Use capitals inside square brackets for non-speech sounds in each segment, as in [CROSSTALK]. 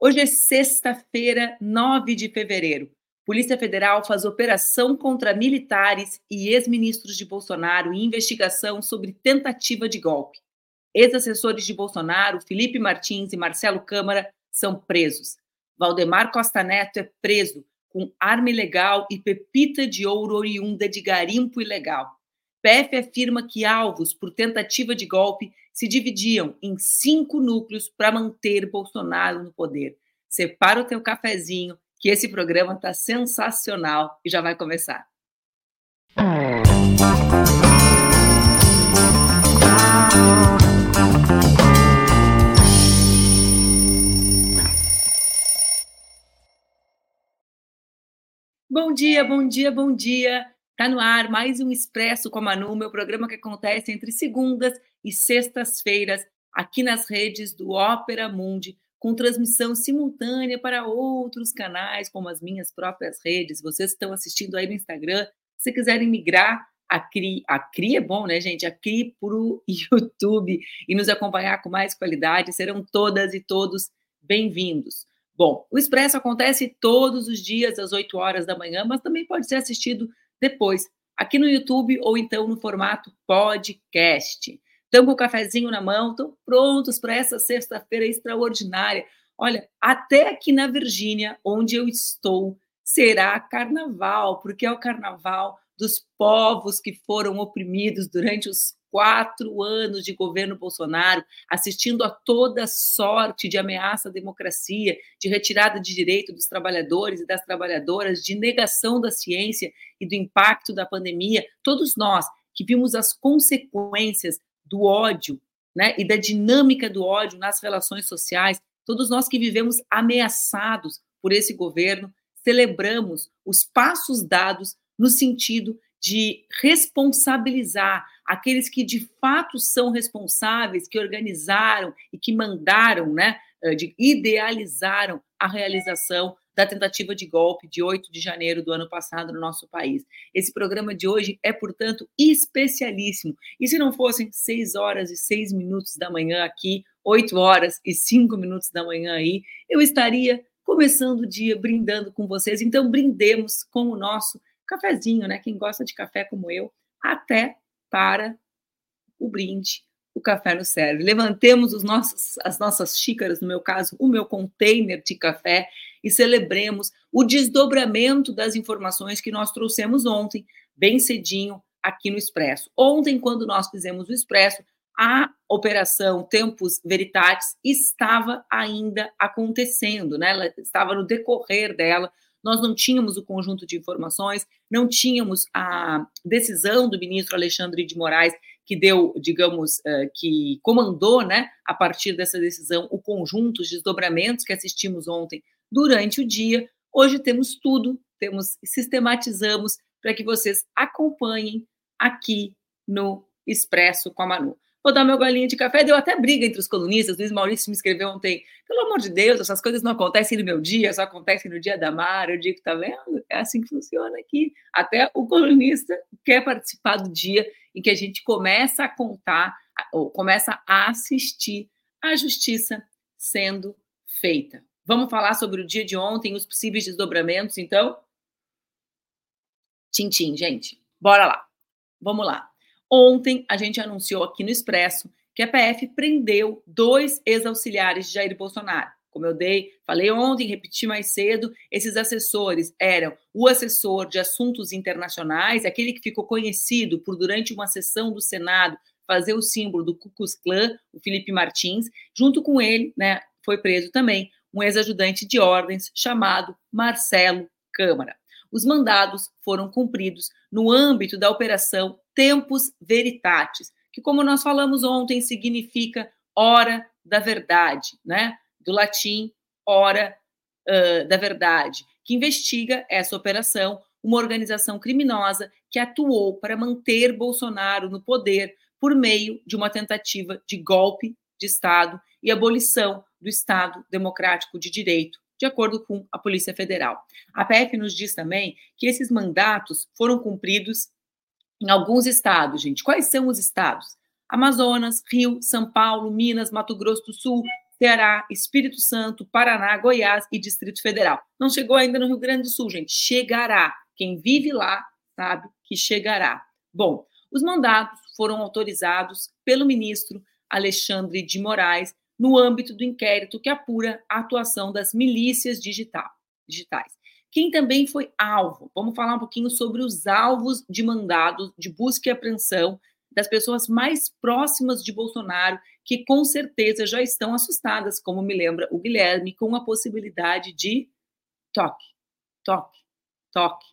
Hoje é sexta-feira, 9 de fevereiro. Polícia Federal faz operação contra militares e ex-ministros de Bolsonaro em investigação sobre tentativa de golpe. Ex-assessores de Bolsonaro, Felipe Martins e Marcelo Câmara, são presos. Valdemar Costa Neto é preso com arma ilegal e pepita de ouro oriunda de garimpo ilegal. PF afirma que alvos por tentativa de golpe se dividiam em cinco núcleos para manter Bolsonaro no poder. Separa o teu cafezinho, que esse programa está sensacional e já vai começar. Bom dia, bom dia, bom dia. Tá no ar mais um Expresso com a Manu, meu programa que acontece entre segundas e sextas-feiras aqui nas redes do Ópera Mundi, com transmissão simultânea para outros canais, como as minhas próprias redes. Vocês estão assistindo aí no Instagram. Se quiserem migrar a CRI, a CRI é bom, né, gente? A CRI para o [LAUGHS] YouTube e nos acompanhar com mais qualidade, serão todas e todos bem-vindos. Bom, o Expresso acontece todos os dias às 8 horas da manhã, mas também pode ser assistido depois, aqui no YouTube ou então no formato podcast. Estamos com o cafezinho na mão, estão prontos para essa sexta-feira extraordinária. Olha, até aqui na Virgínia, onde eu estou, será carnaval, porque é o carnaval dos povos que foram oprimidos durante os quatro anos de governo Bolsonaro, assistindo a toda sorte de ameaça à democracia, de retirada de direito dos trabalhadores e das trabalhadoras, de negação da ciência e do impacto da pandemia, todos nós que vimos as consequências do ódio né, e da dinâmica do ódio nas relações sociais, todos nós que vivemos ameaçados por esse governo, celebramos os passos dados no sentido de responsabilizar aqueles que de fato são responsáveis, que organizaram e que mandaram, né, eh, de, idealizaram a realização da tentativa de golpe de 8 de janeiro do ano passado no nosso país. Esse programa de hoje é, portanto, especialíssimo. E se não fossem 6 horas e 6 minutos da manhã aqui, 8 horas e 5 minutos da manhã aí, eu estaria começando o dia brindando com vocês. Então, brindemos com o nosso cafezinho, né? Quem gosta de café como eu, até para o brinde, o café no serve. Levantemos os nossos, as nossas xícaras, no meu caso, o meu container de café e celebremos o desdobramento das informações que nós trouxemos ontem, bem cedinho, aqui no Expresso. Ontem, quando nós fizemos o Expresso, a operação Tempus Veritatis estava ainda acontecendo, né? Ela estava no decorrer dela, nós não tínhamos o conjunto de informações, não tínhamos a decisão do ministro Alexandre de Moraes, que deu, digamos, uh, que comandou, né, a partir dessa decisão, o conjunto, os desdobramentos que assistimos ontem durante o dia. Hoje temos tudo, temos sistematizamos para que vocês acompanhem aqui no Expresso com a Manu vou dar meu golinho de café. Deu até briga entre os colunistas. Luiz Maurício me escreveu ontem: pelo amor de Deus, essas coisas não acontecem no meu dia, só acontecem no dia da Mara. Eu digo: tá vendo? É assim que funciona aqui. Até o colunista quer participar do dia em que a gente começa a contar, ou começa a assistir a justiça sendo feita. Vamos falar sobre o dia de ontem, os possíveis desdobramentos, então? Tintim, gente. Bora lá. Vamos lá. Ontem, a gente anunciou aqui no Expresso que a PF prendeu dois ex-auxiliares de Jair Bolsonaro. Como eu dei, falei ontem, repeti mais cedo, esses assessores eram o assessor de assuntos internacionais, aquele que ficou conhecido por, durante uma sessão do Senado, fazer o símbolo do Klux Klan, o Felipe Martins. Junto com ele, né, foi preso também um ex-ajudante de ordens chamado Marcelo Câmara. Os mandados foram cumpridos no âmbito da Operação Tempus Veritatis, que, como nós falamos ontem, significa hora da verdade, né? Do latim, hora uh, da verdade, que investiga essa operação, uma organização criminosa que atuou para manter Bolsonaro no poder por meio de uma tentativa de golpe de Estado e abolição do Estado Democrático de Direito, de acordo com a Polícia Federal. A PF nos diz também que esses mandatos foram cumpridos em alguns estados, gente. Quais são os estados? Amazonas, Rio, São Paulo, Minas, Mato Grosso do Sul, Ceará, Espírito Santo, Paraná, Goiás e Distrito Federal. Não chegou ainda no Rio Grande do Sul, gente. Chegará. Quem vive lá sabe que chegará. Bom, os mandados foram autorizados pelo ministro Alexandre de Moraes no âmbito do inquérito que apura a atuação das milícias digital, digitais. Quem também foi alvo? Vamos falar um pouquinho sobre os alvos de mandados de busca e apreensão das pessoas mais próximas de Bolsonaro, que com certeza já estão assustadas, como me lembra o Guilherme, com a possibilidade de toque, toque, toque,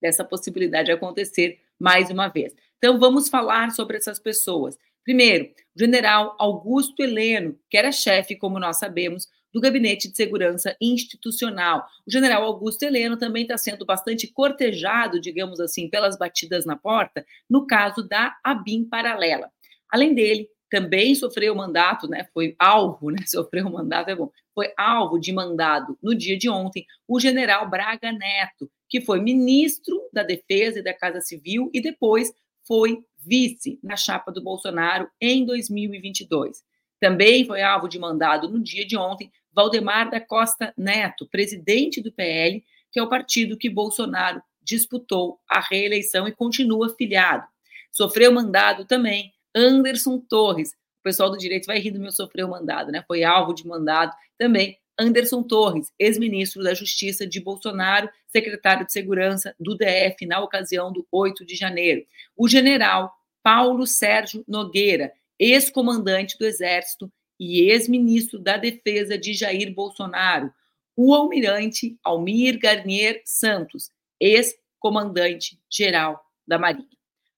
dessa possibilidade de acontecer mais uma vez. Então, vamos falar sobre essas pessoas. Primeiro, o general Augusto Heleno, que era chefe, como nós sabemos, do Gabinete de Segurança Institucional. O general Augusto Heleno também está sendo bastante cortejado, digamos assim, pelas batidas na porta, no caso da ABIN paralela. Além dele, também sofreu mandato, né? Foi alvo, né? [LAUGHS] Sofreu mandato, é bom. Foi alvo de mandado no dia de ontem o general Braga Neto, que foi ministro da Defesa e da Casa Civil e depois foi vice na chapa do Bolsonaro em 2022. Também foi alvo de mandado no dia de ontem Valdemar da Costa Neto, presidente do PL, que é o partido que Bolsonaro disputou a reeleição e continua filiado. Sofreu mandado também Anderson Torres. O pessoal do direito vai rir do meu sofreu mandado, né? Foi alvo de mandado também Anderson Torres, ex-ministro da Justiça de Bolsonaro, secretário de Segurança do DF na ocasião do 8 de janeiro. O general Paulo Sérgio Nogueira, ex-comandante do Exército e ex-ministro da Defesa de Jair Bolsonaro. O almirante Almir Garnier Santos, ex-comandante geral da Marinha.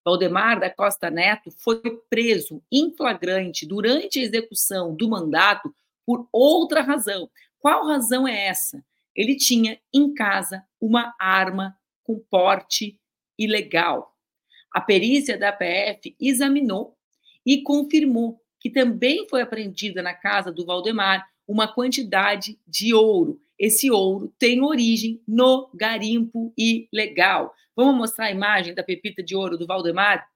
Valdemar da Costa Neto foi preso em flagrante durante a execução do mandato por outra razão, qual razão é essa? Ele tinha em casa uma arma com porte ilegal. A perícia da PF examinou e confirmou que também foi apreendida na casa do Valdemar uma quantidade de ouro. Esse ouro tem origem no garimpo ilegal. Vamos mostrar a imagem da pepita de ouro do Valdemar?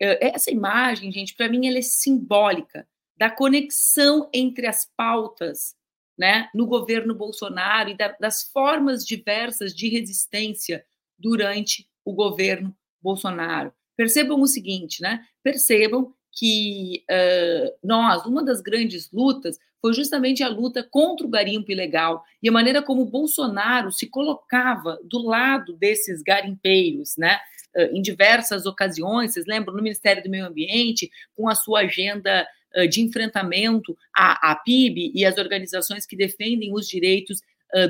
É, essa imagem, gente, para mim ela é simbólica da conexão entre as pautas né, no governo Bolsonaro e da, das formas diversas de resistência durante o governo Bolsonaro. Percebam o seguinte, né? Percebam que uh, nós, uma das grandes lutas foi justamente a luta contra o garimpo ilegal e a maneira como Bolsonaro se colocava do lado desses garimpeiros, né? Uh, em diversas ocasiões, vocês lembram, no Ministério do Meio Ambiente, com a sua agenda uh, de enfrentamento à, à, PIB e às organizações que defendem os direitos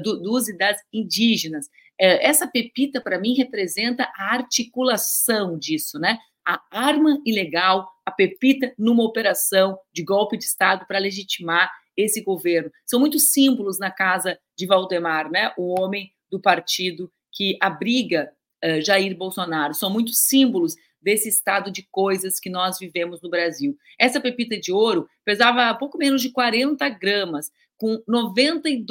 do, dos e das indígenas. Essa pepita, para mim, representa a articulação disso, né? A arma ilegal, a pepita numa operação de golpe de Estado para legitimar esse governo. São muitos símbolos na casa de Valdemar, né? O homem do partido que abriga uh, Jair Bolsonaro. São muitos símbolos desse estado de coisas que nós vivemos no Brasil. Essa pepita de ouro pesava pouco menos de 40 gramas, com 92%,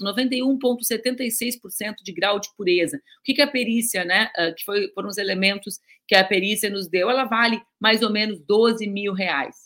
91,76% de grau de pureza. O que, que a perícia, né, uh, que foi, foram os elementos que a perícia nos deu, ela vale mais ou menos 12 mil reais.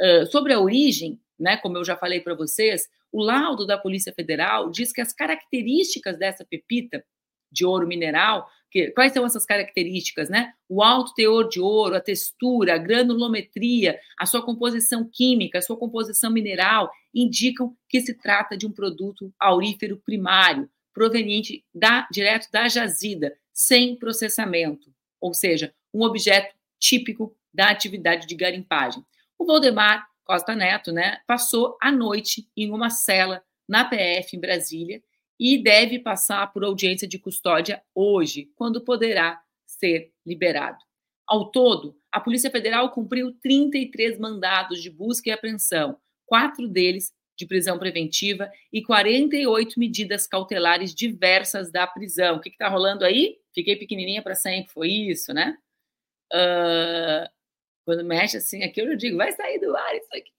Uh, sobre a origem, né, como eu já falei para vocês, o laudo da Polícia Federal diz que as características dessa pepita de ouro mineral que, quais são essas características, né? O alto teor de ouro, a textura, a granulometria, a sua composição química, a sua composição mineral indicam que se trata de um produto aurífero primário, proveniente da, direto da jazida, sem processamento, ou seja, um objeto típico da atividade de garimpagem. O Valdemar Costa Neto, né, passou a noite em uma cela na PF em Brasília e deve passar por audiência de custódia hoje, quando poderá ser liberado. Ao todo, a Polícia Federal cumpriu 33 mandados de busca e apreensão, quatro deles de prisão preventiva e 48 medidas cautelares diversas da prisão. O que está rolando aí? Fiquei pequenininha para sempre, foi isso, né? Uh, quando mexe assim, aqui eu digo, vai sair do ar isso aqui.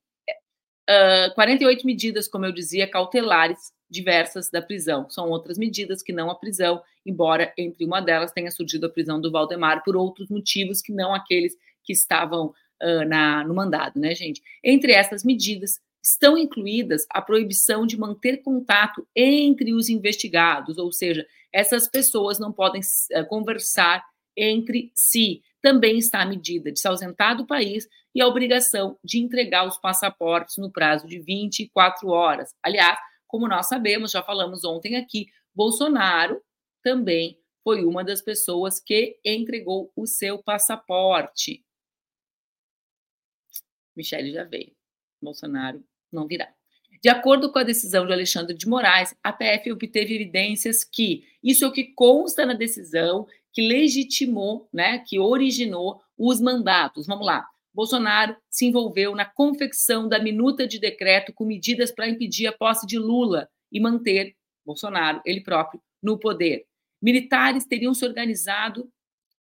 Uh, ah, 48 medidas, como eu dizia, cautelares diversas da prisão. São outras medidas que não a prisão, embora entre uma delas tenha surgido a prisão do Valdemar por outros motivos que não aqueles que estavam uh, na, no mandado, né, gente? Entre essas medidas estão incluídas a proibição de manter contato entre os investigados, ou seja, essas pessoas não podem uh, conversar entre si. Também está a medida de se ausentar do país e a obrigação de entregar os passaportes no prazo de 24 horas. Aliás, como nós sabemos, já falamos ontem aqui, Bolsonaro também foi uma das pessoas que entregou o seu passaporte. Michele já veio. Bolsonaro não virá. De acordo com a decisão de Alexandre de Moraes, a PF obteve evidências que isso é o que consta na decisão que legitimou, né, que originou os mandatos. Vamos lá. Bolsonaro se envolveu na confecção da minuta de decreto com medidas para impedir a posse de Lula e manter Bolsonaro, ele próprio, no poder. Militares teriam se organizado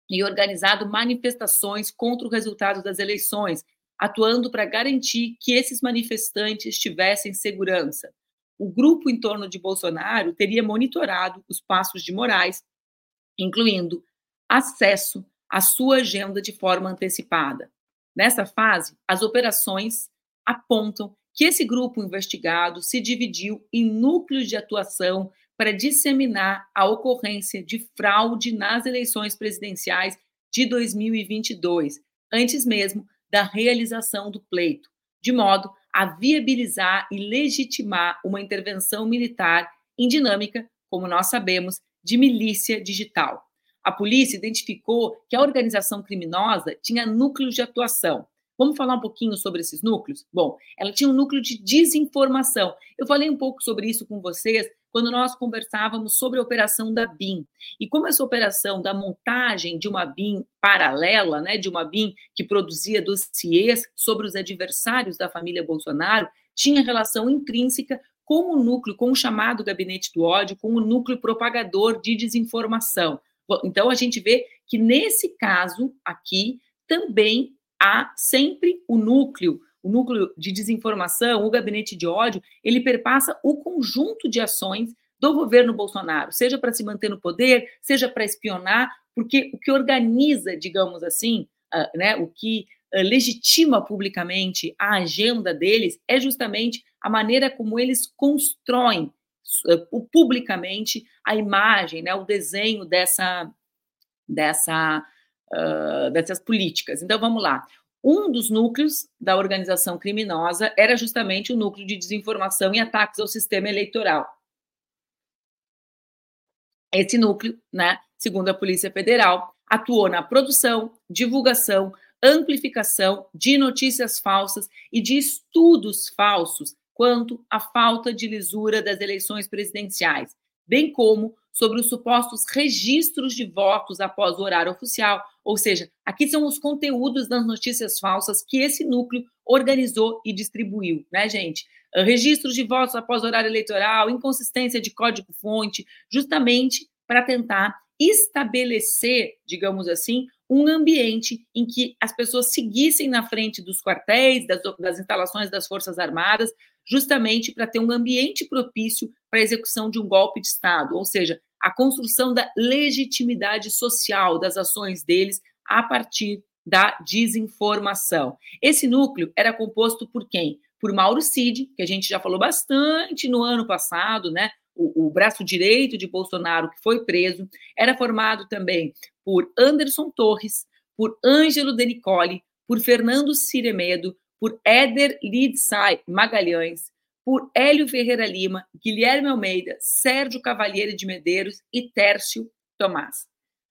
e organizado manifestações contra o resultado das eleições, atuando para garantir que esses manifestantes tivessem segurança. O grupo em torno de Bolsonaro teria monitorado os passos de Moraes, incluindo acesso à sua agenda de forma antecipada. Nessa fase, as operações apontam que esse grupo investigado se dividiu em núcleos de atuação para disseminar a ocorrência de fraude nas eleições presidenciais de 2022, antes mesmo da realização do pleito, de modo a viabilizar e legitimar uma intervenção militar em dinâmica, como nós sabemos, de milícia digital. A polícia identificou que a organização criminosa tinha núcleos de atuação. Vamos falar um pouquinho sobre esses núcleos? Bom, ela tinha um núcleo de desinformação. Eu falei um pouco sobre isso com vocês quando nós conversávamos sobre a operação da BIM. E como essa operação da montagem de uma BIM paralela, né, de uma BIM que produzia dossiês sobre os adversários da família Bolsonaro, tinha relação intrínseca com o núcleo, com o chamado gabinete do ódio, com o núcleo propagador de desinformação. Então a gente vê que nesse caso aqui também há sempre o núcleo o núcleo de desinformação, o gabinete de ódio, ele perpassa o conjunto de ações do governo Bolsonaro, seja para se manter no poder, seja para espionar, porque o que organiza, digamos assim, uh, né, o que uh, legitima publicamente a agenda deles é justamente a maneira como eles constroem uh, publicamente a imagem, né, o desenho dessa, dessa, dessas políticas. Então, vamos lá. Um dos núcleos da organização criminosa era justamente o núcleo de desinformação e ataques ao sistema eleitoral. Esse núcleo, né, segundo a Polícia Federal, atuou na produção, divulgação, amplificação de notícias falsas e de estudos falsos quanto à falta de lisura das eleições presidenciais, bem como sobre os supostos registros de votos após o horário oficial, ou seja, aqui são os conteúdos das notícias falsas que esse núcleo organizou e distribuiu, né, gente? Ah, registros de votos após o horário eleitoral, inconsistência de código-fonte, justamente para tentar estabelecer, digamos assim, um ambiente em que as pessoas seguissem na frente dos quartéis, das, das instalações das Forças Armadas, justamente para ter um ambiente propício para a execução de um golpe de Estado, ou seja, a construção da legitimidade social das ações deles a partir da desinformação. Esse núcleo era composto por quem? Por Mauro Cid, que a gente já falou bastante no ano passado, né? O, o, braço direito de Bolsonaro, que foi preso, era formado também por Anderson Torres, por Ângelo Denicoli, por Fernando Ciremedo, por Éder Lidsai Magalhães, por Hélio Ferreira Lima, Guilherme Almeida, Sérgio Cavalheiro de Medeiros e Tércio Tomás.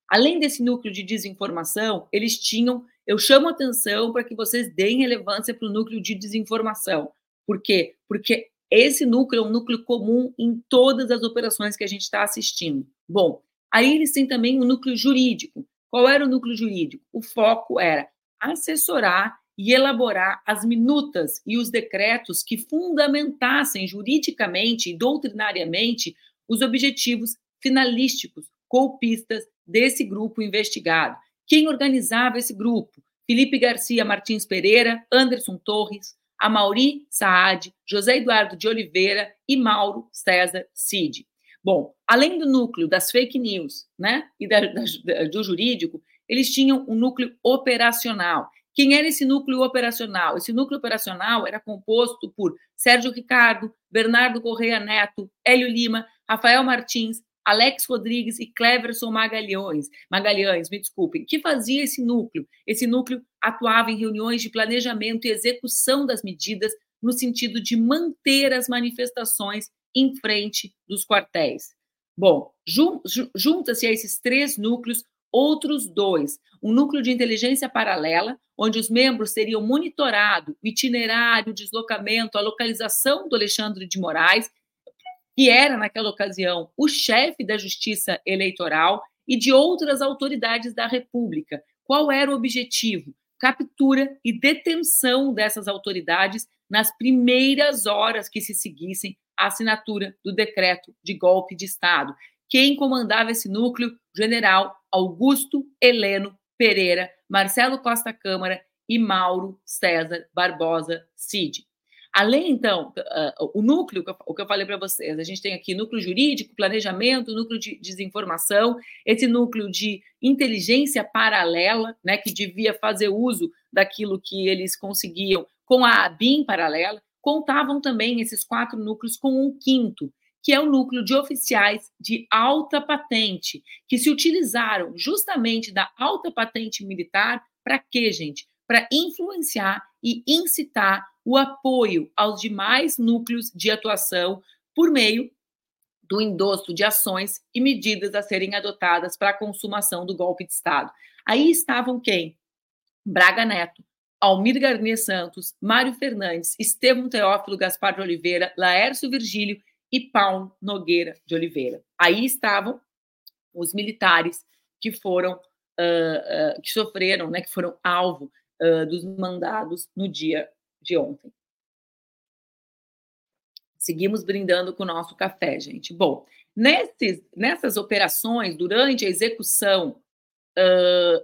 Além desse núcleo de desinformação, eles tinham, eu chamo atenção para que vocês deem relevância para o núcleo de desinformação. Por quê? Porque esse núcleo é um núcleo comum em todas as operações que a gente está assistindo. Bom, aí eles têm também o um núcleo jurídico. Qual era o núcleo jurídico? O foco era assessorar e elaborar as minutas e os decretos que fundamentassem juridicamente e doutrinariamente os objetivos finalísticos, golpistas desse grupo investigado. Quem organizava esse grupo? Felipe Garcia Martins Pereira, Anderson Torres, Amauri Saad, José Eduardo de Oliveira e Mauro César Cid. Bom, além do núcleo das fake news né, e da, da, do jurídico, eles tinham um núcleo operacional Quem era esse núcleo operacional? Esse núcleo operacional era composto por Sérgio Ricardo, Bernardo Correia Neto, Hélio Lima, Rafael Martins, Alex Rodrigues e Cleverson Magalhães, Magalhães, me desculpem, que fazia esse núcleo. Esse núcleo atuava em reuniões de planejamento e execução das medidas no sentido de manter as manifestações em frente dos quartéis. Bom, junta-se a esses três núcleos outros dois: um núcleo de inteligência paralela, onde os membros seriam monitorado o itinerário, o deslocamento, a localização do Alexandre de Moraes, que era, naquela ocasião, o chefe da Justiça Eleitoral e de outras autoridades da República. Qual era o objetivo? Captura e detenção dessas autoridades nas primeiras horas que se seguissem a assinatura do decreto de golpe de Estado. Quem comandava esse núcleo? General Augusto Heleno Pereira, Marcelo Costa Câmara e Mauro César Barbosa Cid. Além, então, uh, o núcleo, o que eu falei para vocês, a gente tem aqui núcleo jurídico, planejamento, núcleo de desinformação, esse núcleo de inteligência paralela, né, que devia fazer uso daquilo que eles conseguiam com a ABIN paralela, contavam também esses quatro núcleos com um quinto, que é o núcleo de oficiais de alta patente, que se utilizaram justamente da alta patente militar para quê, gente? Para influenciar e incitar o apoio aos demais núcleos de atuação por meio do endosso de ações e medidas a serem adotadas para a consumação do golpe de Estado. Aí estavam quem? Braga Neto, Almir Garnier Santos, Mário Fernandes, Estevam Teófilo Gaspar de Oliveira, Laércio Virgílio e Paulo Nogueira de Oliveira. Aí estavam os militares que foram, uh, uh, que sofreram, né, que foram alvo uh, dos mandados no dia de ontem. Seguimos brindando com o nosso café, gente. Bom, nesses, nessas operações, durante a execução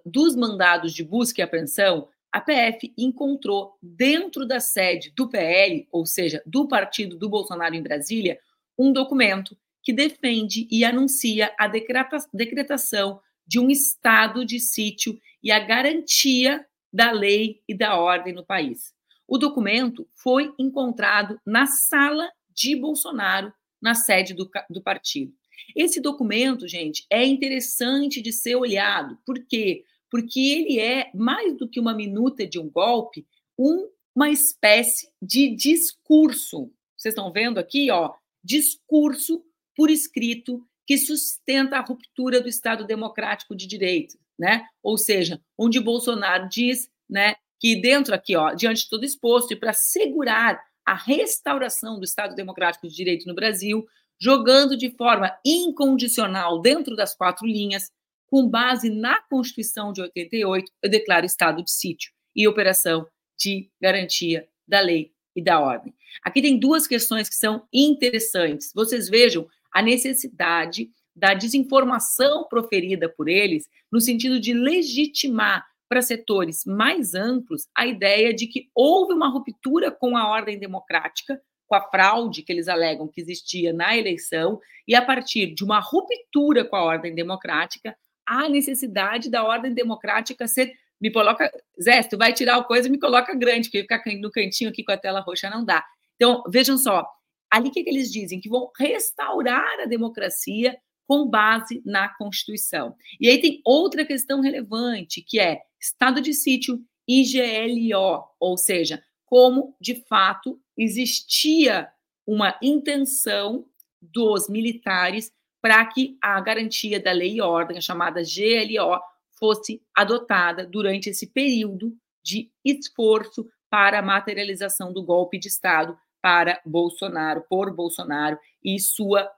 dos mandados de busca e apreensão, a PF encontrou dentro da sede do PL, ou seja, do partido do Bolsonaro em Brasília, um documento que defende e anuncia a decretação de um estado de sítio e a garantia da lei e da ordem no país. O documento foi encontrado na sala de Bolsonaro, na sede do, do partido. Esse documento, gente, é interessante de ser olhado. Por quê? porque ele é, mais do que uma minuta de um golpe, um, uma espécie de discurso. Vocês estão vendo aqui, ó, discurso por escrito que sustenta a ruptura do Estado democrático de direito, né? Ou seja, onde Bolsonaro diz, né, que dentro aqui, ó, diante de todo exposto e para segurar a restauração do Estado democrático de direito no Brasil, jogando de forma incondicional dentro das quatro linhas com base na Constituição de 88, eu declaro estado de sítio e operação de garantia da lei e da ordem. Aqui tem duas questões que são interessantes. Vocês vejam a necessidade da desinformação proferida por eles no sentido de legitimar para setores mais amplos a ideia de que houve uma ruptura com a ordem democrática, com a fraude que eles alegam que existia na eleição, e a partir de uma ruptura com a ordem democrática, a necessidade da ordem democrática ser. Me coloca. Zé, tu vai tirar o coisa me coloca grande, porque ficar no cantinho aqui com a tela roxa não dá. Então, vejam só. Ali que, que eles dizem? Que vão restaurar a democracia com base na Constituição. E aí tem outra questão relevante, que é estado de sítio e GLO, ou seja, como de fato existia uma intenção dos militares para que a garantia da lei e ordem, a chamada GLO, fosse adotada durante esse período de esforço para a materialização do golpe de Estado para Bolsonaro, por Bolsonaro e sua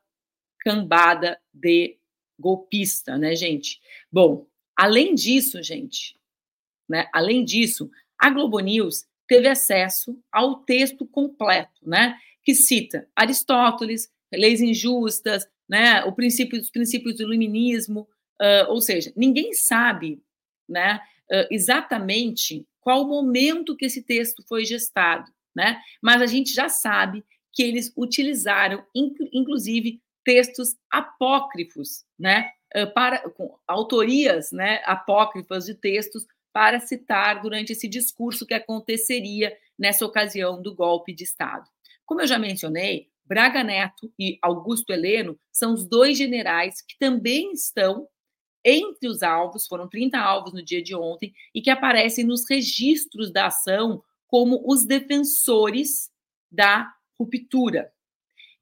cambada de golpista, né, gente? Bom, além disso, gente, né, além disso, a Globo News teve acesso ao texto completo, né, que cita Aristóteles, leis injustas, né, o princípio, os princípios do iluminismo, uh, ou seja, ninguém sabe né, uh, exatamente qual o momento que esse texto foi gestado, né, mas a gente já sabe que eles utilizaram, inclusive, textos apócrifos, né, uh, para, com autorias né, apócrifas de textos para citar durante esse discurso que aconteceria nessa ocasião do golpe de Estado. Como eu já mencionei, Braga Neto e Augusto Heleno são os dois generais que também estão entre os alvos, foram 30 alvos no dia de ontem, e que aparecem nos registros da ação como os defensores da ruptura.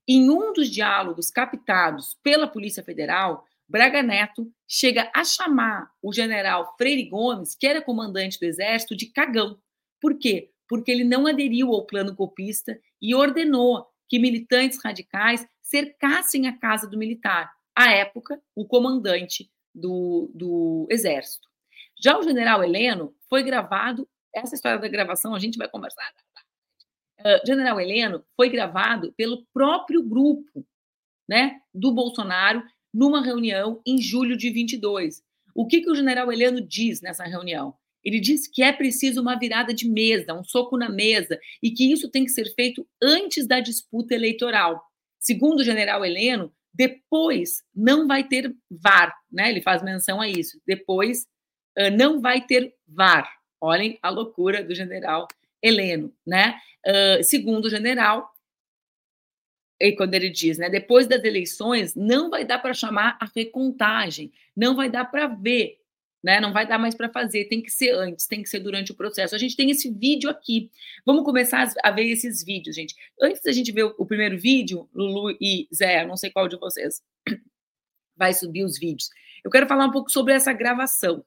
Em um dos diálogos captados pela Polícia Federal, Braga Neto chega a chamar o general Freire Gomes, que era comandante do Exército, de cagão. Por quê? Porque ele não aderiu ao plano golpista e ordenou que militantes radicais cercassem a casa do militar, à época, o comandante do, do Exército. Já o general Heleno foi gravado, essa história da gravação a gente vai conversar. Uh, general Heleno foi gravado pelo próprio grupo né, do Bolsonaro numa reunião em julho de 22. O que, que o general Heleno diz nessa reunião? Ele diz que é preciso uma virada de mesa, um soco na mesa, e que isso tem que ser feito antes da disputa eleitoral. Segundo o general Heleno, depois não vai ter VAR, né? Ele faz menção a isso. Depois uh, não vai ter VAR. Olhem a loucura do general Heleno, né? Uh, segundo o general, e quando ele diz, né, depois das eleições, não vai dar para chamar a recontagem, não vai dar para ver, né, não vai dar mais para fazer, tem que ser antes, tem que ser durante o processo. A gente tem esse vídeo aqui. Vamos começar a ver esses vídeos, gente. Antes da gente ver o primeiro vídeo, Lulu e Zé, não sei qual de vocês [CLEARS THROAT] vai subir os vídeos. Eu quero falar um pouco sobre essa gravação.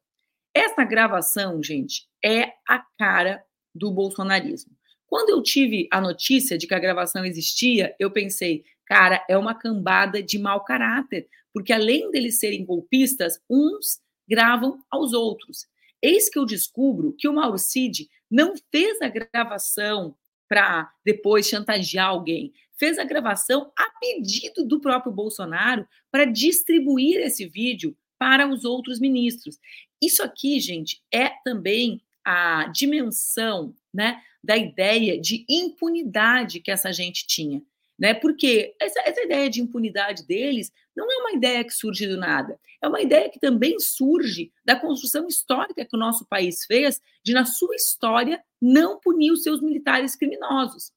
Essa gravação, gente, é a cara do bolsonarismo. Quando eu tive a notícia de que a gravação existia, eu pensei, cara, é uma cambada de mau caráter, porque além deles serem golpistas, uns gravam aos outros. Eis que eu descubro que o Mauro Cid não fez a gravação para depois chantagear alguém, fez a gravação a pedido do próprio Bolsonaro para distribuir esse vídeo para os outros ministros. Isso aqui, gente, é também a dimensão né, da ideia de impunidade que essa gente tinha. Né? Porque essa, essa ideia de impunidade deles não é uma ideia que surge do nada, é uma ideia que também surge da construção histórica que o nosso país fez de, na sua história, não punir os seus militares criminosos.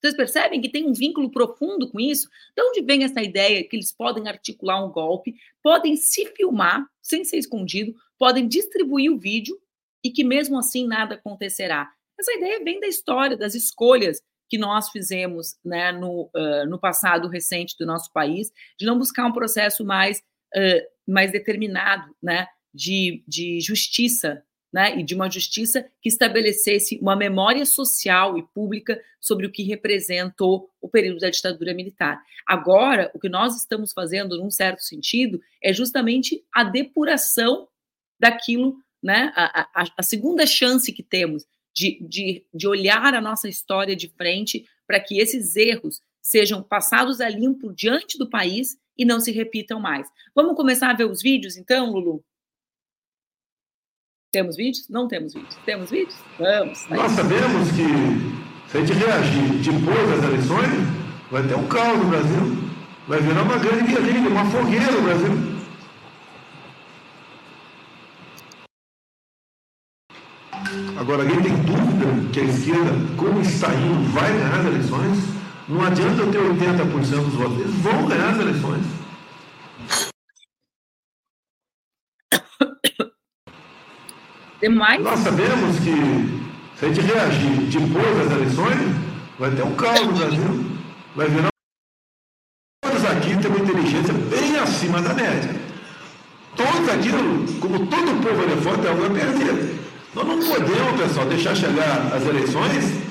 Vocês percebem que tem um vínculo profundo com isso? De onde vem essa ideia que eles podem articular um golpe, podem se filmar sem ser escondido, podem distribuir o vídeo e que mesmo assim nada acontecerá? Essa ideia vem da história, das escolhas que nós fizemos né, no, uh, no passado recente do nosso país, de não buscar um processo mais, uh, mais determinado né, de, de justiça, né, e de uma justiça que estabelecesse uma memória social e pública sobre o que representou o período da ditadura militar. Agora, o que nós estamos fazendo, num certo sentido, é justamente a depuração daquilo, né, a, a, a segunda chance que temos de, de, de olhar a nossa história de frente para que esses erros sejam passados a limpo diante do país e não se repitam mais. Vamos começar a ver os vídeos, então, Lulu? Temos vídeos? Não temos vídeos. Temos vídeos? Vamos. Tá Nós sabemos que se a gente reagir depois das eleições, vai ter um caos no Brasil. Vai virar uma grande guerrilha, uma fogueira no Brasil. Agora, alguém tem dúvida que a esquerda, como está indo, vai ganhar as eleições? Não adianta eu ter 80% dos votos, eles vão ganhar as eleições. Demais. Nós sabemos que se a gente reagir depois das eleições, vai ter um caos no Brasil. Vai virar. Todos aqui têm uma inteligência bem acima da média. Todos aqui, como todo povo ali fora, tem algo a perder. Nós não podemos, pessoal, deixar chegar as eleições,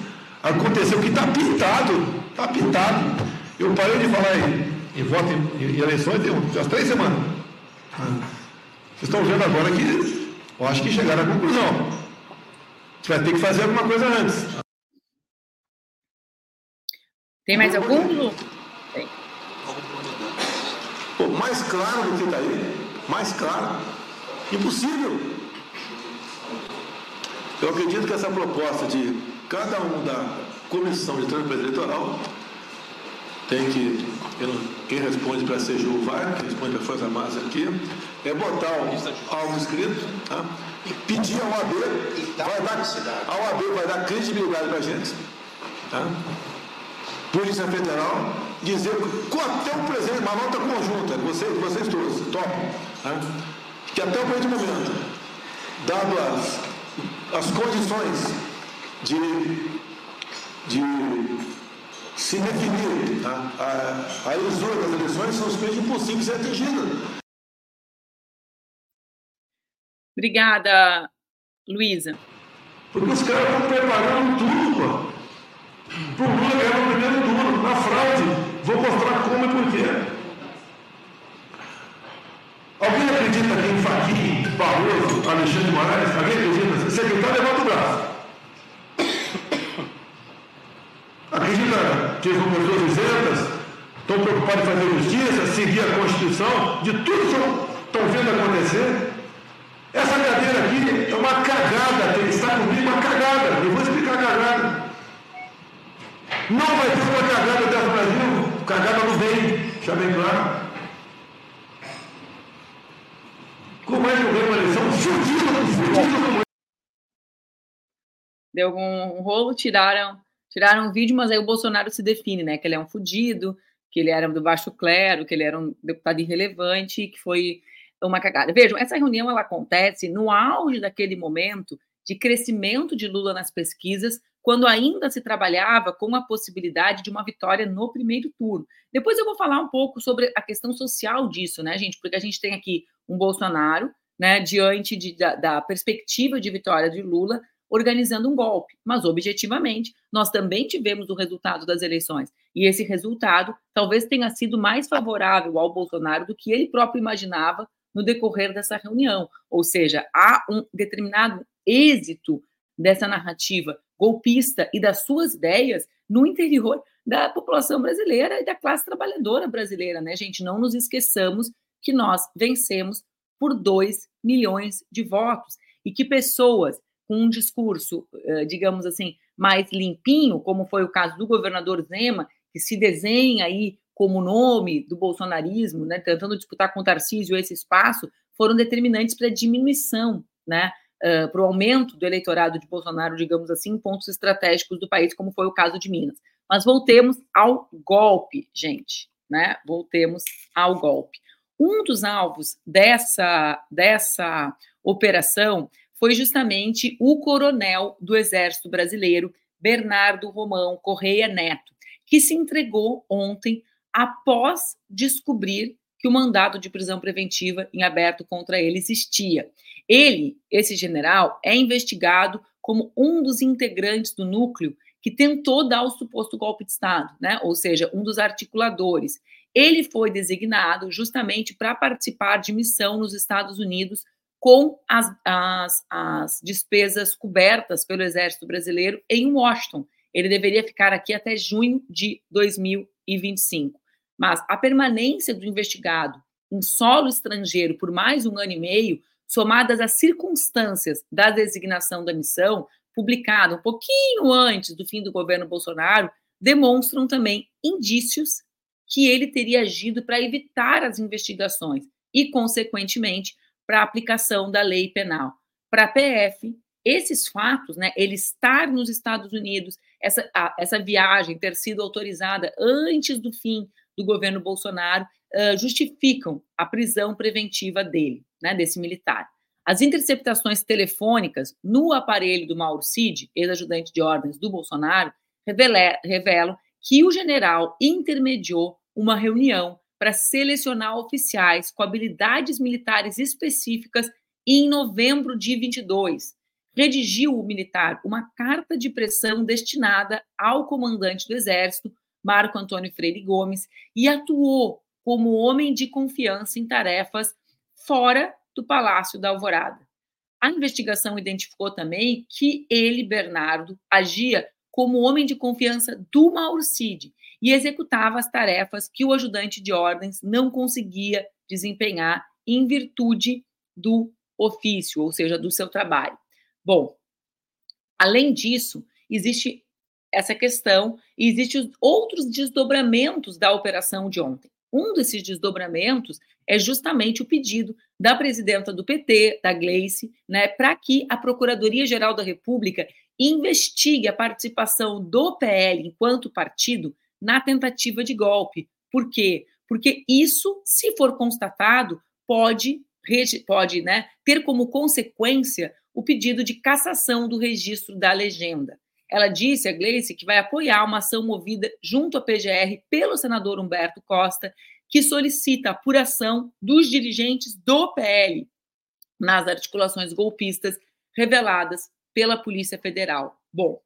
acontecer o que está pintado. Está pintado. Eu parei de falar em, em voto em, em eleições tem umas três semanas. Vocês estão vendo agora que eu acho que chegaram à conclusão. Você vai ter que fazer alguma coisa antes. Tem mais algum? Tem. Pô, mais claro do que está aí. Mais claro. Impossível. Eu acredito que essa proposta de cada um da comissão de transferência eleitoral tem que, quem responde para a CGU vai, quem responde para Força Armadas aqui, é botar algo escrito, tá? pedir ao OAB, vai dar, a OAB vai dar credibilidade para a gente, tá? Polícia Federal, dizer até o presente, uma nota conjunta, vocês, vocês todos, topam, tá? que até o presente momento, dado as, as condições de, de se definir tá? a, a das eleições, são os meios impossíveis de ser atingidas. Obrigada, Luísa. Porque os caras estão preparando tudo, pô. Pro Lula ganhar o primeiro turno, na fraude. Vou mostrar como e por quê. Alguém acredita que em Fachin, Barroso, Alexandre Moraes, alguém acredita? Secretário, levanta o braço. Acredita que são pessoas isentas, estão preocupados em fazer justiça, seguir a Constituição, de tudo que estão vendo acontecer? Essa cadeira aqui é uma cagada, tem que estar comigo uma cagada. Eu vou explicar a cagada. Não vai ter uma cagada do Brasil, cagada não vem, já bem claro. Como é que eu ganho uma eleição? Fudido, fudido como Deu algum rolo, tiraram, tiraram o vídeo, mas aí o Bolsonaro se define, né? Que ele é um fudido, que ele era do baixo clero, que ele era um deputado irrelevante, que foi uma cagada. Vejam, essa reunião ela acontece no auge daquele momento de crescimento de Lula nas pesquisas, quando ainda se trabalhava com a possibilidade de uma vitória no primeiro turno. Depois eu vou falar um pouco sobre a questão social disso, né, gente? Porque a gente tem aqui um Bolsonaro, né, diante de, da, da perspectiva de vitória de Lula, organizando um golpe. Mas, objetivamente, nós também tivemos o resultado das eleições. E esse resultado talvez tenha sido mais favorável ao Bolsonaro do que ele próprio imaginava no decorrer dessa reunião. Ou seja, há um determinado êxito dessa narrativa golpista e das suas ideias no interior da população brasileira e da classe trabalhadora brasileira, né, gente? Não nos esqueçamos que nós vencemos por 2 milhões de votos e que pessoas com um discurso, eh, digamos assim, mais limpinho, como foi o caso do governador Zema, que se desenha aí como nome do bolsonarismo, né, tentando disputar com o Tarcísio esse espaço, foram determinantes para a diminuição, né, uh, para o aumento do eleitorado de Bolsonaro, digamos assim, em pontos estratégicos do país, como foi o caso de Minas. Mas voltemos ao golpe, gente, né? Voltemos ao golpe. Um dos alvos dessa, dessa operação foi justamente o coronel do Exército Brasileiro, Bernardo Romão Correia Neto, que se entregou ontem após descobrir que o mandado de prisão preventiva em aberto contra ele existia. Ele, esse general, é investigado como um dos integrantes do núcleo que tentou dar o suposto golpe de Estado, né? ou seja, um dos articuladores. Ele foi designado justamente para participar de missão nos Estados Unidos com as, as, as despesas cobertas pelo Exército Brasileiro em Washington. Ele deveria ficar aqui até junho de 2025. Mas a permanência do investigado em solo estrangeiro por mais um ano e meio, somadas às circunstâncias da designação da missão, publicada um pouquinho antes do fim do governo Bolsonaro, demonstram também indícios que ele teria agido para evitar as investigações e, consequentemente, para a aplicação da lei penal. Para a PF, esses fatos, né, ele estar nos Estados Unidos, essa, a, essa viagem ter sido autorizada antes do fim do governo Bolsonaro uh, justificam a prisão preventiva dele, né, desse militar. As interceptações telefônicas no aparelho do Mauro Cid, ex-ajudante de ordens do Bolsonaro, revelam que o general intermediou uma reunião para selecionar oficiais com habilidades militares específicas em novembro de 22. Redigiu o militar uma carta de pressão destinada ao comandante do Exército Marco Antônio Freire Gomes, e atuou como homem de confiança em tarefas fora do Palácio da Alvorada. A investigação identificou também que ele, Bernardo, agia como homem de confiança do Mauro Cid e executava as tarefas que o ajudante de ordens não conseguia desempenhar em virtude do ofício, ou seja, do seu trabalho. Bom, além disso, existe essa questão e existem outros desdobramentos da operação de ontem. Um desses desdobramentos é justamente o pedido da presidenta do PT, da Gleice, né, para que a Procuradoria-Geral da República investigue a participação do PL enquanto partido na tentativa de golpe. Por quê? Porque isso, se for constatado, pode, pode né, ter como consequência o pedido de cassação do registro da legenda. Ela disse, a Gleice, que vai apoiar uma ação movida junto à PGR pelo senador Humberto Costa, que solicita a apuração dos dirigentes do PL nas articulações golpistas reveladas pela Polícia Federal. Bom,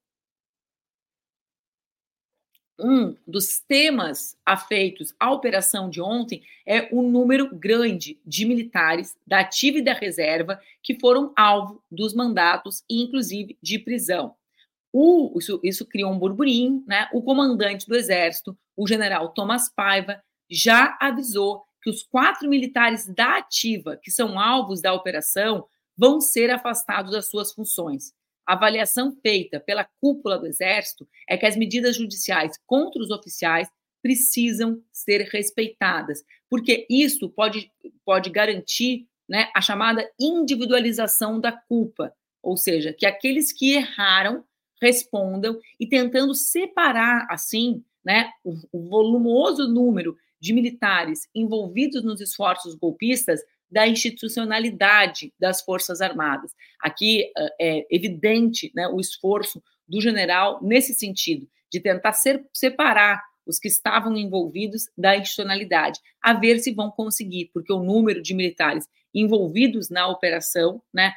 um dos temas afeitos à operação de ontem é o número grande de militares da ativa e da reserva que foram alvo dos mandatos inclusive, de prisão. O, isso, isso criou um burburinho, né? O comandante do Exército, o general Thomas Paiva, já avisou que os quatro militares da ativa, que são alvos da operação, vão ser afastados das suas funções. A avaliação feita pela cúpula do Exército é que as medidas judiciais contra os oficiais precisam ser respeitadas, porque isso pode, pode garantir né, a chamada individualização da culpa, ou seja, que aqueles que erraram respondam e tentando separar, assim, né, o, o volumoso número de militares envolvidos nos esforços golpistas da institucionalidade das Forças Armadas. Aqui é evidente né, o esforço do general nesse sentido, de tentar ser, separar os que estavam envolvidos da institucionalidade, a ver se vão conseguir, porque o número de militares envolvidos na operação né,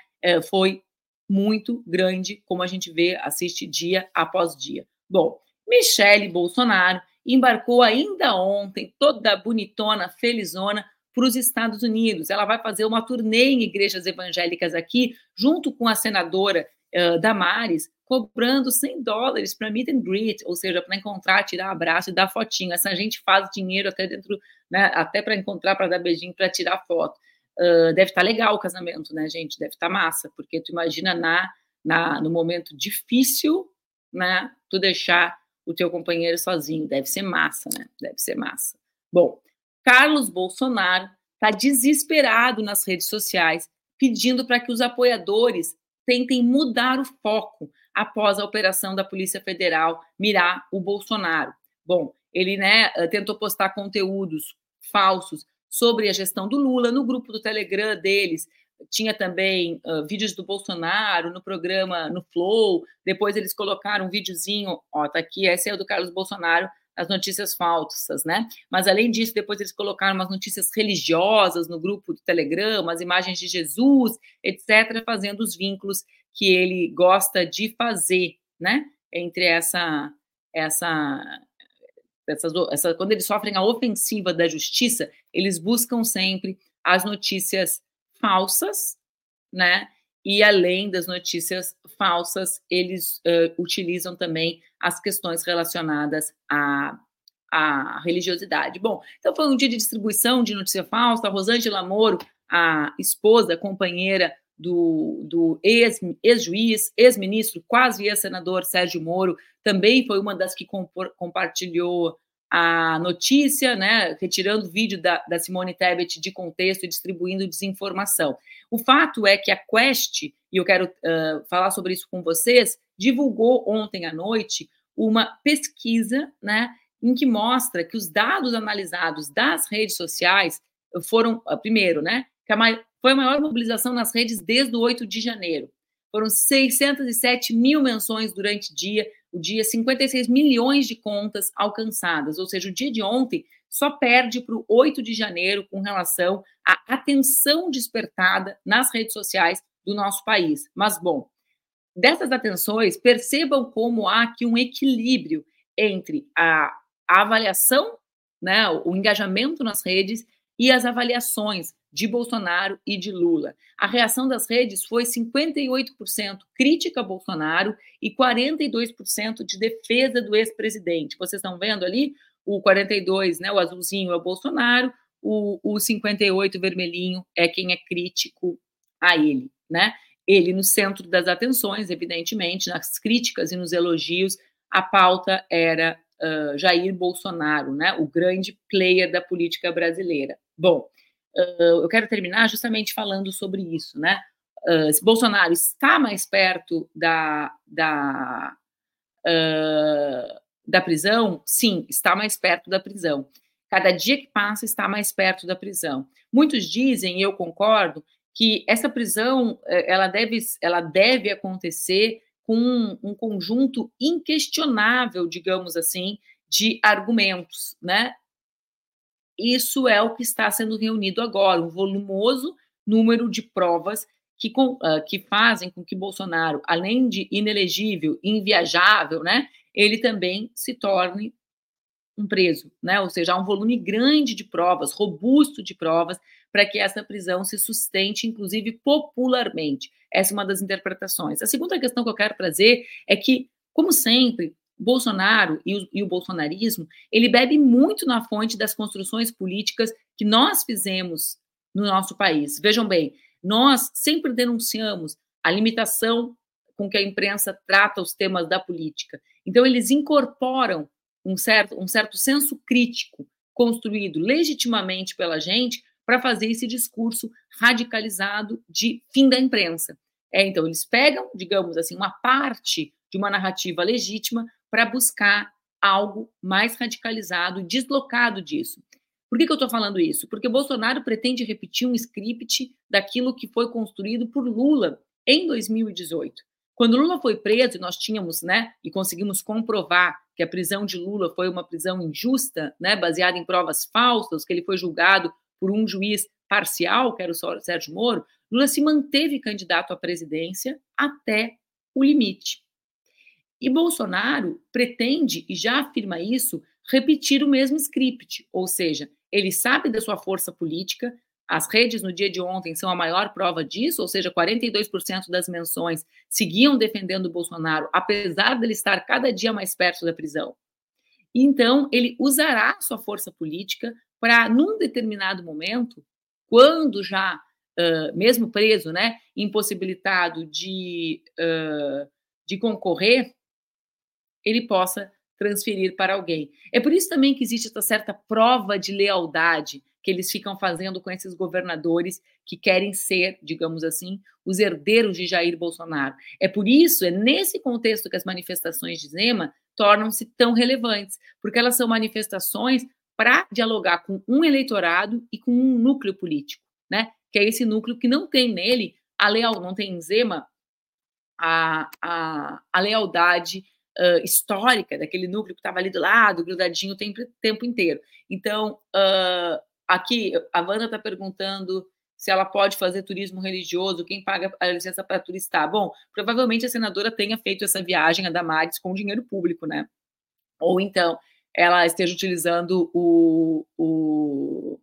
foi muito grande, como a gente vê, assiste dia após dia. Bom, Michele Bolsonaro embarcou ainda ontem, toda bonitona, felizona, para os Estados Unidos. Ela vai fazer uma turnê em igrejas evangélicas aqui, junto com a senadora uh, Damares, cobrando 100 dólares para meet and greet, ou seja, para encontrar, tirar abraço e dar fotinho. Essa gente faz dinheiro até dentro, né, até para encontrar, para dar beijinho, para tirar foto. Uh, deve estar tá legal o casamento, né, gente? Deve estar tá massa, porque tu imagina na, na, no momento difícil, né, tu deixar o teu companheiro sozinho. Deve ser massa, né? Deve ser massa. Bom, Carlos Bolsonaro está desesperado nas redes sociais, pedindo para que os apoiadores tentem mudar o foco após a operação da Polícia Federal mirar o Bolsonaro. Bom, ele né, tentou postar conteúdos falsos sobre a gestão do Lula no grupo do Telegram deles, tinha também uh, vídeos do Bolsonaro no programa no Flow. Depois eles colocaram um videozinho, ó, tá aqui, esse é o do Carlos Bolsonaro, as notícias falsas, né? Mas além disso, depois eles colocaram umas notícias religiosas no grupo do Telegram, as imagens de Jesus, etc., fazendo os vínculos que ele gosta de fazer, né? Entre essa essa essas, essa, quando eles sofrem a ofensiva da justiça, eles buscam sempre as notícias falsas, né? E além das notícias falsas, eles uh, utilizam também as questões relacionadas à, à religiosidade. Bom, então foi um dia de distribuição de notícia falsa. Rosângela Moro, a esposa, companheira do, do ex-juiz, ex ex-ministro, quase ex-senador Sérgio Moro, também foi uma das que compartilhou a notícia, né, retirando o vídeo da, da, Simone Tebet de contexto e distribuindo desinformação. O fato é que a Quest, e eu quero uh, falar sobre isso com vocês, divulgou ontem à noite uma pesquisa, né, em que mostra que os dados analisados das redes sociais foram, primeiro, né, que a foi a maior mobilização nas redes desde o 8 de janeiro. Foram 607 mil menções durante o dia, o dia 56 milhões de contas alcançadas, ou seja, o dia de ontem só perde para o 8 de janeiro com relação à atenção despertada nas redes sociais do nosso país. Mas, bom, dessas atenções, percebam como há aqui um equilíbrio entre a, a avaliação, né, o engajamento nas redes e as avaliações de Bolsonaro e de Lula. A reação das redes foi 58% crítica a Bolsonaro e 42% de defesa do ex-presidente. Vocês estão vendo ali? O 42, né, o azulzinho é o Bolsonaro, o, o 58 vermelhinho é quem é crítico a ele, né? Ele no centro das atenções, evidentemente, nas críticas e nos elogios, a pauta era uh, Jair Bolsonaro, né, o grande player da política brasileira. Bom, eu quero terminar justamente falando sobre isso, né? Se Bolsonaro está mais perto da, da, da prisão, sim, está mais perto da prisão. Cada dia que passa está mais perto da prisão. Muitos dizem, e eu concordo, que essa prisão eh, ela deve, ela deve acontecer com um, um conjunto inquestionável, digamos assim, de argumentos, né? Isso é o que está sendo reunido agora, um volumoso número de provas que, com, uh, que fazem com que Bolsonaro, além de inelegível, inviajável, né, ele também se torne um preso, né? Ou seja, há um volume grande de provas, robusto de provas, para que essa prisão se sustente, inclusive popularmente. Essa é uma das interpretações. A segunda questão que eu quero trazer é que, como sempre, Bolsonaro e o, e o bolsonarismo, ele bebe muito na fonte das construções políticas que nós fizemos no nosso país. Vejam bem, nós sempre denunciamos a limitação com que a imprensa trata os temas da política. Então, eles incorporam um certo, um certo senso crítico construído legitimamente pela gente para fazer esse discurso radicalizado de fim da imprensa. É, então, eles pegam, digamos assim, uma parte de uma narrativa legítima para buscar algo mais radicalizado, deslocado disso. Por que, que eu estou falando isso? Porque Bolsonaro pretende repetir um script daquilo que foi construído por Lula em 2018. Quando Lula foi preso, nós tínhamos, né, e conseguimos comprovar que a prisão de Lula foi uma prisão injusta, né, baseada em provas falsas, que ele foi julgado por um juiz parcial, que era o Sérgio Moro, Lula se manteve candidato à presidência até o limite. E Bolsonaro pretende, e já afirma isso, repetir o mesmo script, ou seja, ele sabe da sua força política, as redes no dia de ontem são a maior prova disso, ou seja, 42% das menções seguiam defendendo Bolsonaro, apesar dele estar cada dia mais perto da prisão. Então, ele usará sua força política para, num determinado momento, quando já, uh, mesmo preso, né, impossibilitado de, uh, de concorrer, ele possa transferir para alguém. É por isso também que existe essa certa prova de lealdade que eles ficam fazendo com esses governadores que querem ser, digamos assim, os herdeiros de Jair Bolsonaro. É por isso, é nesse contexto que as manifestações de Zema tornam-se tão relevantes, porque elas são manifestações para dialogar com um eleitorado e com um núcleo político, né? Que é esse núcleo que não tem nele a leal, não tem em Zema a, a, a lealdade uh, histórica daquele núcleo que estava ali do lado, grudadinho o tempo, tempo inteiro. Então, uh, aqui, a Wanda está perguntando se ela pode fazer turismo religioso, quem paga a licença para turistar. Bom, provavelmente a senadora tenha feito essa viagem a Damares com dinheiro público, né? Ou então ela esteja utilizando o, o,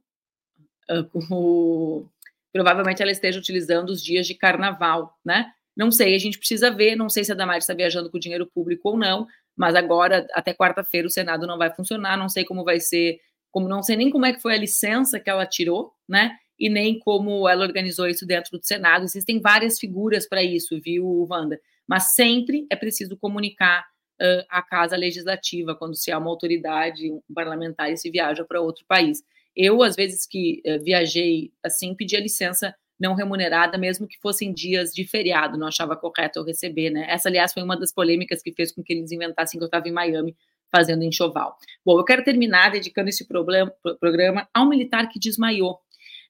o provavelmente ela esteja utilizando os dias de carnaval, né? Não sei, a gente precisa ver, não sei se a Damares está viajando com dinheiro público ou não, mas agora, até quarta-feira, o Senado não vai funcionar, não sei como vai ser, como não sei nem como é que foi a licença que ela tirou, né? E nem como ela organizou isso dentro do Senado. Existem várias figuras para isso, viu, Wanda? Mas sempre é preciso comunicar uh, a Casa Legislativa quando se há uma autoridade um parlamentar e se viaja para outro país. Eu, às vezes que uh, viajei assim, pedia licença não remunerada, mesmo que fossem dias de feriado, não achava correto eu receber, né? Essa, aliás, foi uma das polêmicas que fez com que eles inventassem que eu estava em Miami fazendo enxoval. Bom, eu quero terminar dedicando esse problema, programa ao militar que desmaiou,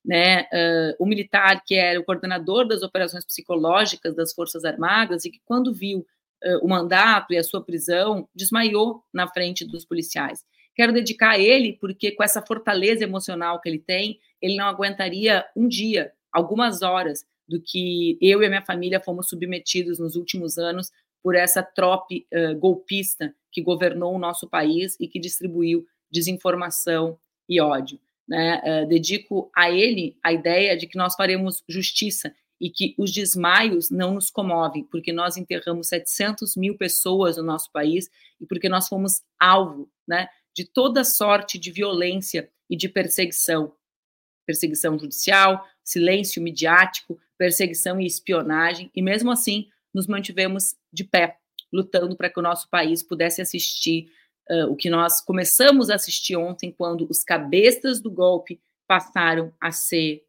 né? Uh, o militar que era o coordenador das operações psicológicas das Forças Armadas e que, quando viu uh, o mandato e a sua prisão, desmaiou na frente dos policiais. Quero dedicar a ele, porque com essa fortaleza emocional que ele tem, ele não aguentaria um dia algumas horas do que eu e a minha família fomos submetidos nos últimos anos por essa trope uh, golpista que governou o nosso país e que distribuiu desinformação e ódio. Né? Uh, dedico a ele a ideia de que nós faremos justiça e que os desmaios não nos comovem, porque nós enterramos 700 mil pessoas no nosso país e porque nós fomos alvo né, de toda sorte de violência e de perseguição perseguição judicial, silêncio midiático, perseguição e espionagem, e mesmo assim nos mantivemos de pé, lutando para que o nosso país pudesse assistir uh, o que nós começamos a assistir ontem, quando os cabeças do golpe passaram a ser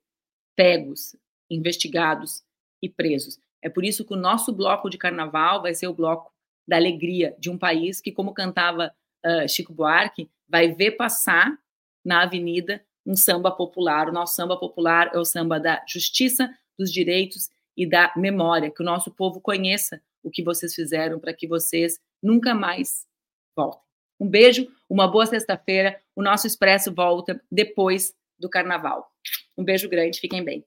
pegos, investigados e presos. É por isso que o nosso bloco de carnaval vai ser o bloco da alegria de um país que, como cantava uh, Chico Buarque, vai ver passar na avenida um samba popular. O nosso samba popular é o samba da justiça, dos direitos e da memória, que o nosso povo conheça o que vocês fizeram para que vocês nunca mais voltem. Um beijo, uma boa sexta-feira. O nosso Expresso volta depois do Carnaval. Um beijo grande, fiquem bem.